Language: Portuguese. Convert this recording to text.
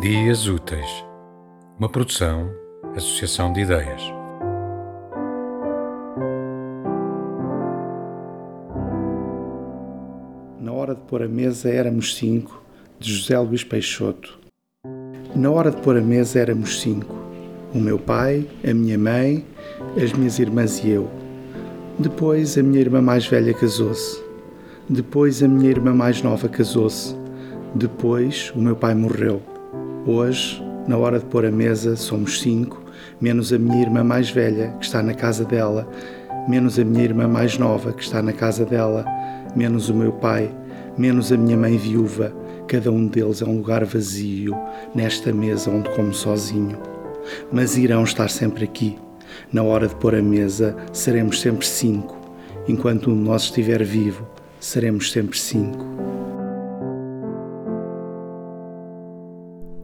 Dias Úteis, uma produção, associação de ideias. Na hora de pôr a mesa éramos cinco, de José Luís Peixoto. Na hora de pôr a mesa éramos cinco: o meu pai, a minha mãe, as minhas irmãs e eu. Depois a minha irmã mais velha casou-se. Depois a minha irmã mais nova casou-se. Depois o meu pai morreu. Hoje, na hora de pôr a mesa, somos cinco, menos a minha irmã mais velha, que está na casa dela, menos a minha irmã mais nova, que está na casa dela, menos o meu pai, menos a minha mãe viúva. Cada um deles é um lugar vazio nesta mesa onde como sozinho. Mas irão estar sempre aqui. Na hora de pôr a mesa, seremos sempre cinco. Enquanto um de nós estiver vivo, seremos sempre cinco.